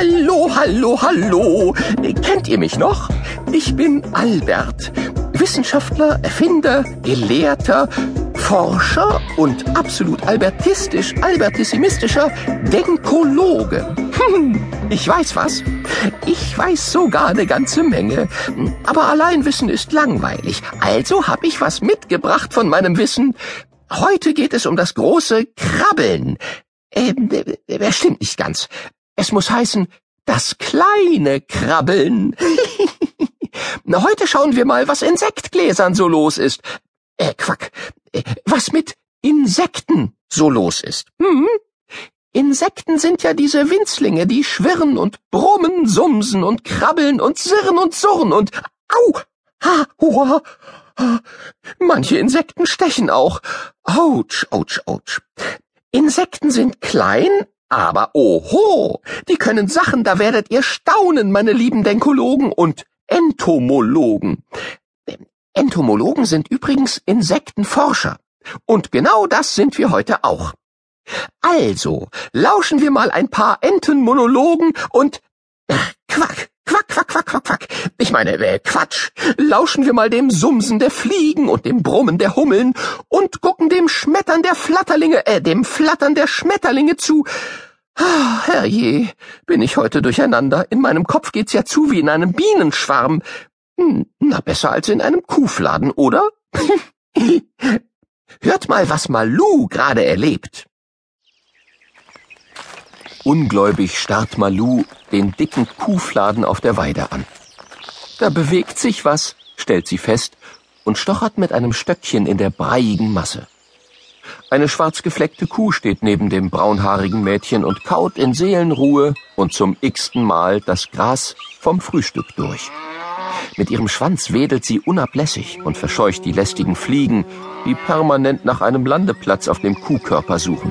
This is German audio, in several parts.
Hallo, hallo, hallo. Kennt ihr mich noch? Ich bin Albert. Wissenschaftler, Erfinder, Gelehrter, Forscher und absolut albertistisch, albertissimistischer Denkologe. Hm, ich weiß was. Ich weiß sogar eine ganze Menge. Aber Alleinwissen ist langweilig. Also habe ich was mitgebracht von meinem Wissen. Heute geht es um das große Krabbeln. Ähm, äh, stimmt nicht ganz. Es muss heißen, das kleine Krabbeln. Heute schauen wir mal, was in Sektgläsern so los ist. Äh, Quack. Äh, was mit Insekten so los ist. Hm? Insekten sind ja diese Winzlinge, die schwirren und brummen, sumsen und krabbeln und sirren und surren und au! Ha, ha. Manche Insekten stechen auch. Autsch, autsch, autsch. Insekten sind klein, aber oho, die können Sachen, da werdet ihr staunen, meine lieben Denkologen und Entomologen. Entomologen sind übrigens Insektenforscher. Und genau das sind wir heute auch. Also, lauschen wir mal ein paar Entenmonologen und äh, Quack, Quack, Quack, Quack, Quack, Quack. Ich meine, äh, Quatsch. Lauschen wir mal dem Sumsen der Fliegen und dem Brummen der Hummeln dem Schmettern der Flatterlinge, äh, dem Flattern der Schmetterlinge zu. Ah, herrje, bin ich heute durcheinander. In meinem Kopf geht's ja zu wie in einem Bienenschwarm. Hm, na, besser als in einem Kuhfladen, oder? Hört mal, was Malu gerade erlebt. Ungläubig starrt Malu den dicken Kuhfladen auf der Weide an. Da bewegt sich was, stellt sie fest und stochert mit einem Stöckchen in der breiigen Masse. Eine schwarzgefleckte Kuh steht neben dem braunhaarigen Mädchen und kaut in Seelenruhe und zum x-ten Mal das Gras vom Frühstück durch. Mit ihrem Schwanz wedelt sie unablässig und verscheucht die lästigen Fliegen, die permanent nach einem Landeplatz auf dem Kuhkörper suchen.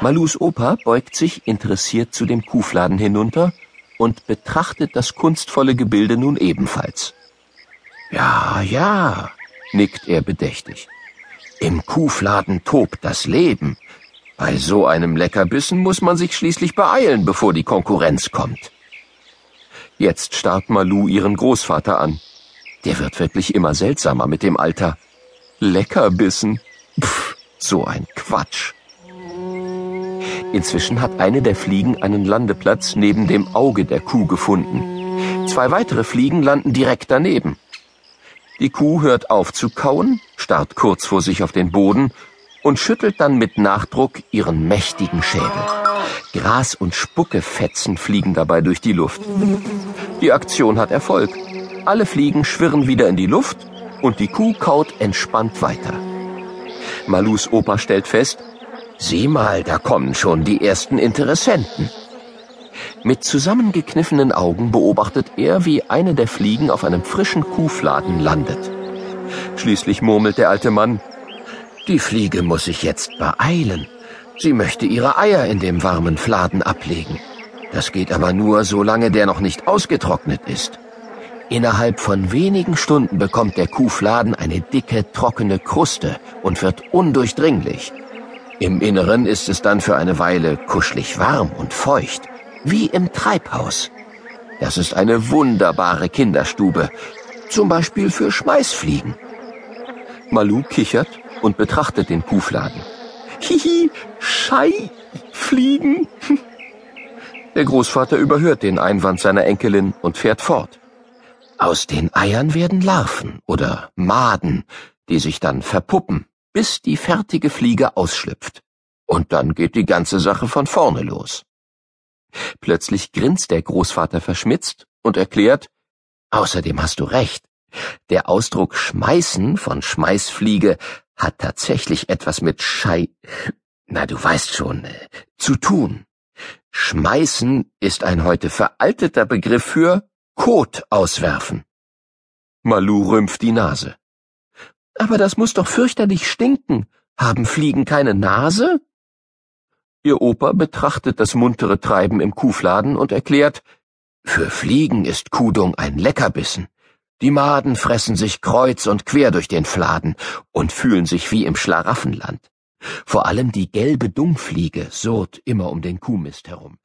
Malus Opa beugt sich interessiert zu dem Kuhfladen hinunter und betrachtet das kunstvolle Gebilde nun ebenfalls. Ja, ja, nickt er bedächtig. Im Kuhfladen tobt das Leben. Bei so einem Leckerbissen muss man sich schließlich beeilen, bevor die Konkurrenz kommt. Jetzt starrt Malu ihren Großvater an. Der wird wirklich immer seltsamer mit dem Alter. Leckerbissen? Pff, so ein Quatsch. Inzwischen hat eine der Fliegen einen Landeplatz neben dem Auge der Kuh gefunden. Zwei weitere Fliegen landen direkt daneben. Die Kuh hört auf zu kauen, starrt kurz vor sich auf den Boden und schüttelt dann mit Nachdruck ihren mächtigen Schädel. Gras und Spuckefetzen fliegen dabei durch die Luft. Die Aktion hat Erfolg. Alle Fliegen schwirren wieder in die Luft und die Kuh kaut entspannt weiter. Malus Opa stellt fest, Sieh mal, da kommen schon die ersten Interessenten. Mit zusammengekniffenen Augen beobachtet er, wie eine der Fliegen auf einem frischen Kuhfladen landet. Schließlich murmelt der alte Mann, die Fliege muss sich jetzt beeilen. Sie möchte ihre Eier in dem warmen Fladen ablegen. Das geht aber nur, solange der noch nicht ausgetrocknet ist. Innerhalb von wenigen Stunden bekommt der Kuhfladen eine dicke, trockene Kruste und wird undurchdringlich. Im Inneren ist es dann für eine Weile kuschelig warm und feucht, wie im Treibhaus. Das ist eine wunderbare Kinderstube, zum Beispiel für Schmeißfliegen. Malu kichert und betrachtet den Kuhfladen. Hihi, Schei, Fliegen. Der Großvater überhört den Einwand seiner Enkelin und fährt fort. Aus den Eiern werden Larven oder Maden, die sich dann verpuppen bis die fertige Fliege ausschlüpft. Und dann geht die ganze Sache von vorne los. Plötzlich grinst der Großvater verschmitzt und erklärt, außerdem hast du recht, der Ausdruck schmeißen von Schmeißfliege hat tatsächlich etwas mit Schei, na du weißt schon, äh, zu tun. Schmeißen ist ein heute veralteter Begriff für Kot auswerfen. Malu rümpft die Nase. Aber das muss doch fürchterlich stinken. Haben Fliegen keine Nase? Ihr Opa betrachtet das muntere Treiben im Kuhfladen und erklärt, für Fliegen ist Kudung ein Leckerbissen. Die Maden fressen sich kreuz und quer durch den Fladen und fühlen sich wie im Schlaraffenland. Vor allem die gelbe Dungfliege surrt immer um den Kuhmist herum.